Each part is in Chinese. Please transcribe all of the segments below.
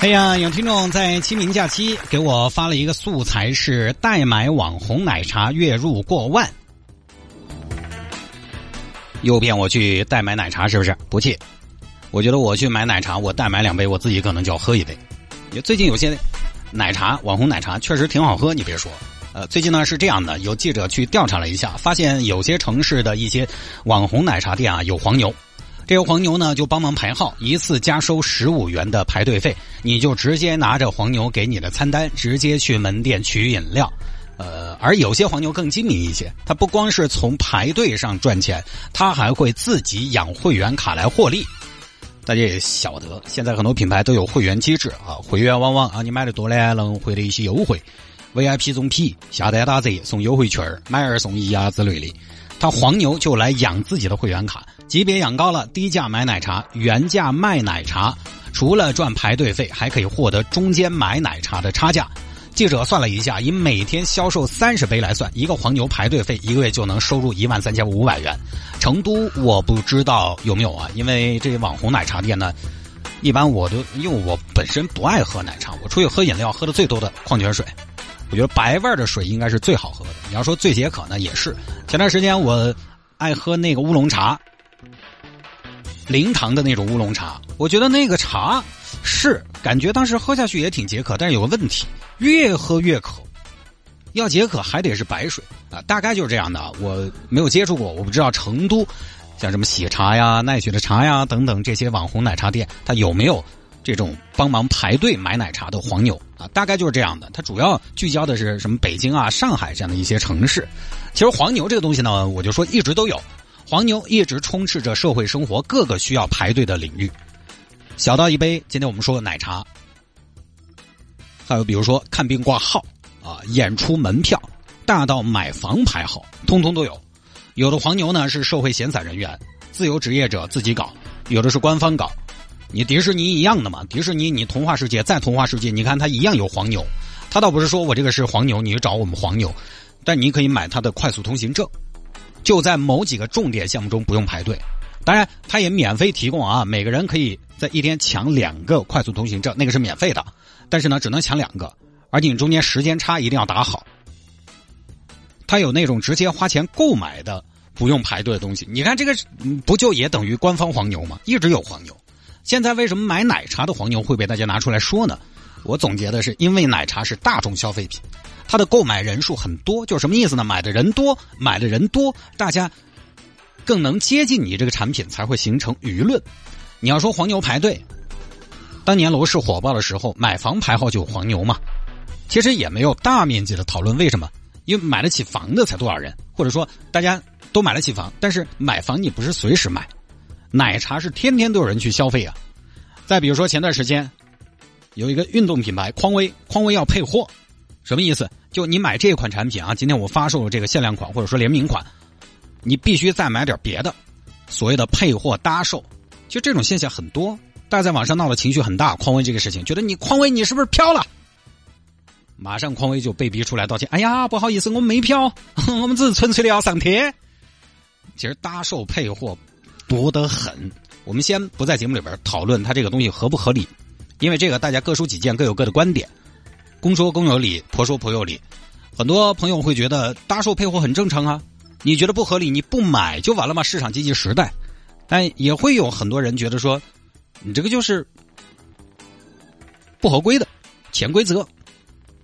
哎呀，有听众在清明假期给我发了一个素材，是代买网红奶茶月入过万。诱骗我去代买奶茶是不是？不气，我觉得我去买奶茶，我代买两杯，我自己可能就要喝一杯。最近有些奶茶网红奶茶确实挺好喝，你别说。呃，最近呢是这样的，有记者去调查了一下，发现有些城市的一些网红奶茶店啊有黄牛。这个黄牛呢，就帮忙排号，一次加收十五元的排队费，你就直接拿着黄牛给你的餐单，直接去门店取饮料。呃，而有些黄牛更精明一些，他不光是从排队上赚钱，他还会自己养会员卡来获利。大家也晓得，现在很多品牌都有会员机制啊，会员往往啊，你买的多呢，能获得一些优惠，VIP 中 P 下单打折送优惠券买二送一啊之类的。他黄牛就来养自己的会员卡，级别养高了，低价买奶茶，原价卖奶茶，除了赚排队费，还可以获得中间买奶茶的差价。记者算了一下，以每天销售三十杯来算，一个黄牛排队费一个月就能收入一万三千五百元。成都我不知道有没有啊，因为这些网红奶茶店呢，一般我都因为我本身不爱喝奶茶，我出去喝饮料喝的最多的矿泉水。我觉得白味的水应该是最好喝的。你要说最解渴呢，也是。前段时间我爱喝那个乌龙茶，零糖的那种乌龙茶。我觉得那个茶是感觉当时喝下去也挺解渴，但是有个问题，越喝越渴。要解渴还得是白水啊，大概就是这样的。我没有接触过，我不知道成都像什么喜茶呀、奈雪的茶呀等等这些网红奶茶店，它有没有？这种帮忙排队买奶茶的黄牛啊，大概就是这样的。它主要聚焦的是什么？北京啊、上海这样的一些城市。其实黄牛这个东西呢，我就说一直都有，黄牛一直充斥着社会生活各个需要排队的领域。小到一杯今天我们说的奶茶，还有比如说看病挂号啊、演出门票，大到买房排号，通通都有。有的黄牛呢是社会闲散人员、自由职业者自己搞，有的是官方搞。你迪士尼一样的嘛？迪士尼你童话世界再童话世界，你看它一样有黄牛。他倒不是说我这个是黄牛，你去找我们黄牛，但你可以买他的快速通行证，就在某几个重点项目中不用排队。当然，他也免费提供啊，每个人可以在一天抢两个快速通行证，那个是免费的。但是呢，只能抢两个，而且你中间时间差一定要打好。他有那种直接花钱购买的不用排队的东西，你看这个不就也等于官方黄牛吗？一直有黄牛。现在为什么买奶茶的黄牛会被大家拿出来说呢？我总结的是，因为奶茶是大众消费品，它的购买人数很多，就什么意思呢？买的人多，买的人多，大家更能接近你这个产品，才会形成舆论。你要说黄牛排队，当年楼市火爆的时候，买房排号就有黄牛嘛？其实也没有大面积的讨论，为什么？因为买得起房的才多少人，或者说大家都买得起房，但是买房你不是随时买。奶茶是天天都有人去消费啊！再比如说前段时间，有一个运动品牌匡威，匡威要配货，什么意思？就你买这款产品啊，今天我发售了这个限量款或者说联名款，你必须再买点别的，所谓的配货搭售，其实这种现象很多，大家在网上闹的情绪很大。匡威这个事情，觉得你匡威你是不是飘了？马上匡威就被逼出来道歉，哎呀，不好意思，我们没飘，我们只是纯粹的要上贴。其实搭售配货。多得很，我们先不在节目里边讨论它这个东西合不合理，因为这个大家各抒己见，各有各的观点，公说公有理，婆说婆有理。很多朋友会觉得搭售配货很正常啊，你觉得不合理，你不买就完了吗？市场经济时代，但也会有很多人觉得说，你这个就是不合规的潜规则，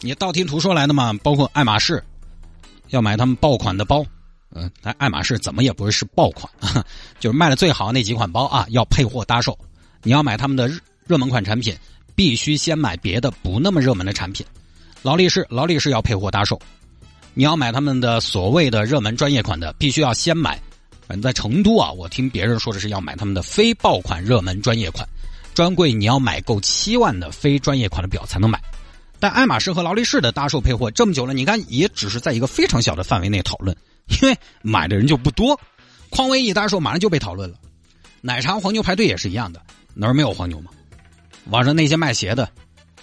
你道听途说来的嘛。包括爱马仕要买他们爆款的包。嗯，但爱马仕怎么也不是爆款，就是卖的最好那几款包啊，要配货搭售。你要买他们的热门款产品，必须先买别的不那么热门的产品。劳力士，劳力士要配货搭售。你要买他们的所谓的热门专业款的，必须要先买。反正在成都啊，我听别人说的是要买他们的非爆款热门专业款，专柜你要买够七万的非专业款的表才能买。但爱马仕和劳力士的搭售配货这么久了，你看也只是在一个非常小的范围内讨论，因为买的人就不多。匡威一大售马上就被讨论了，奶茶黄牛排队也是一样的，哪儿没有黄牛吗？网上那些卖鞋的、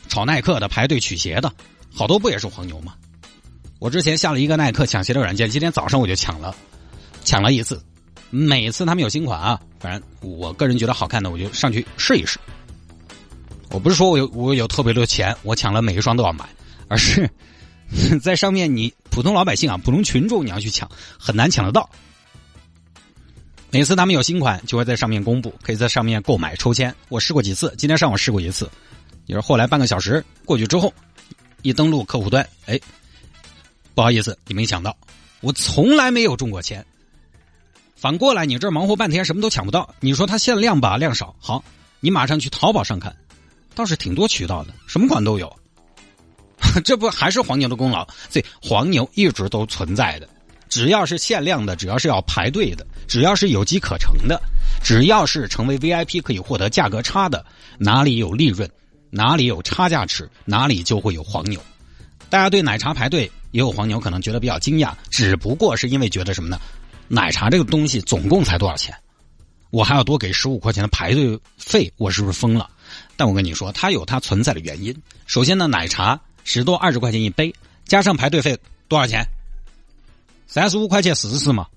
炒耐克的排队取鞋的，好多不也是黄牛吗？我之前下了一个耐克抢鞋的软件，今天早上我就抢了，抢了一次。每次他们有新款啊，反正我个人觉得好看的，我就上去试一试。我不是说我有我有特别多钱，我抢了每一双都要买，而是 在上面你普通老百姓啊，普通群众你要去抢，很难抢得到。每次他们有新款，就会在上面公布，可以在上面购买抽签。我试过几次，今天上午试过一次，也是后来半个小时过去之后，一登录客户端，哎，不好意思，你没抢到，我从来没有中过签。反过来，你这忙活半天什么都抢不到，你说它限量吧，量少，好，你马上去淘宝上看。倒是挺多渠道的，什么款都有，这不还是黄牛的功劳？所以黄牛一直都存在的，只要是限量的，只要是要排队的，只要是有机可乘的，只要是成为 VIP 可以获得价格差的，哪里有利润，哪里有差价值，哪里就会有黄牛。大家对奶茶排队也有黄牛，可能觉得比较惊讶，只不过是因为觉得什么呢？奶茶这个东西总共才多少钱？我还要多给十五块钱的排队费，我是不是疯了？但我跟你说，它有它存在的原因。首先呢，奶茶十多二十块钱一杯，加上排队费多少钱？三十五块钱四十嘛。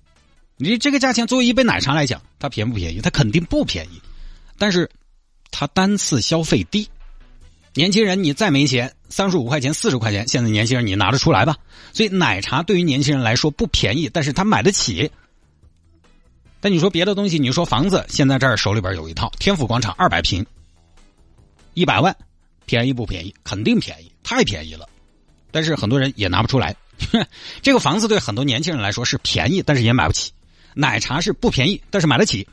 你这个价钱作为一杯奶茶来讲，它便不便宜？它肯定不便宜。但是它单次消费低。年轻人你再没钱，三十五块钱四十块钱，现在年轻人你拿得出来吧？所以奶茶对于年轻人来说不便宜，但是他买得起。但你说别的东西，你说房子，现在这儿手里边有一套天府广场二百平。一百万，便宜不便宜？肯定便宜，太便宜了。但是很多人也拿不出来。这个房子对很多年轻人来说是便宜，但是也买不起。奶茶是不便宜，但是买得起。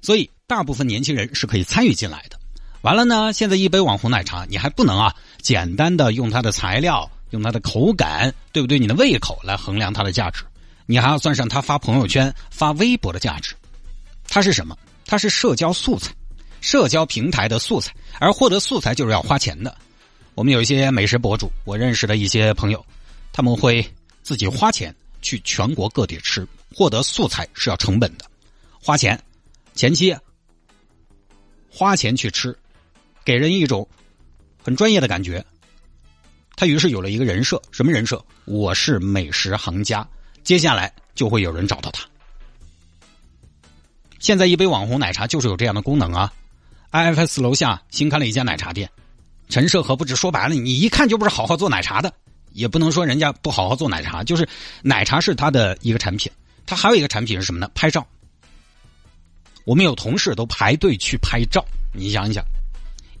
所以大部分年轻人是可以参与进来的。完了呢，现在一杯网红奶茶，你还不能啊，简单的用它的材料、用它的口感，对不对？你的胃口来衡量它的价值。你还要算上它发朋友圈、发微博的价值。它是什么？它是社交素材。社交平台的素材，而获得素材就是要花钱的。我们有一些美食博主，我认识的一些朋友，他们会自己花钱去全国各地吃，获得素材是要成本的，花钱前期花钱去吃，给人一种很专业的感觉。他于是有了一个人设，什么人设？我是美食行家，接下来就会有人找到他。现在一杯网红奶茶就是有这样的功能啊。IFS 楼下新开了一家奶茶店，陈设和不止？说白了，你一看就不是好好做奶茶的，也不能说人家不好好做奶茶，就是奶茶是他的一个产品，他还有一个产品是什么呢？拍照。我们有同事都排队去拍照，你想一想，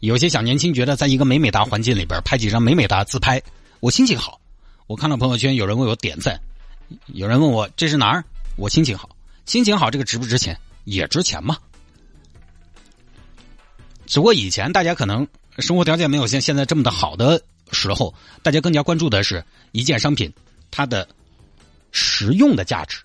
有些小年轻觉得在一个美美哒环境里边拍几张美美哒自拍，我心情好。我看到朋友圈有人为我点赞，有人问我这是哪儿，我心情好，心情好这个值不值钱？也值钱嘛。只不过以前大家可能生活条件没有像现在这么的好的时候，大家更加关注的是一件商品它的实用的价值，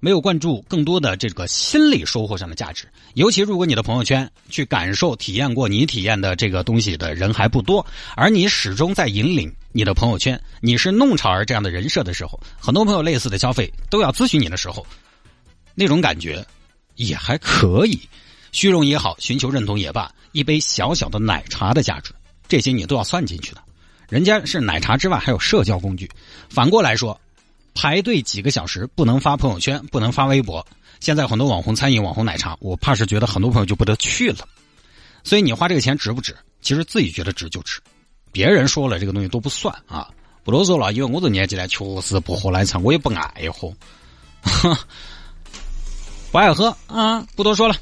没有关注更多的这个心理收获上的价值。尤其如果你的朋友圈去感受、体验过你体验的这个东西的人还不多，而你始终在引领你的朋友圈，你是弄潮儿这样的人设的时候，很多朋友类似的消费都要咨询你的时候，那种感觉也还可以。虚荣也好，寻求认同也罢，一杯小小的奶茶的价值，这些你都要算进去的。人家是奶茶之外还有社交工具。反过来说，排队几个小时不能发朋友圈，不能发微博。现在很多网红餐饮、网红奶茶，我怕是觉得很多朋友就不得去了。所以你花这个钱值不值？其实自己觉得值就值，别人说了这个东西都不算啊。不多说了，因为我这年纪呢，确实不喝奶茶，我也不爱喝，不爱喝啊，不多说了。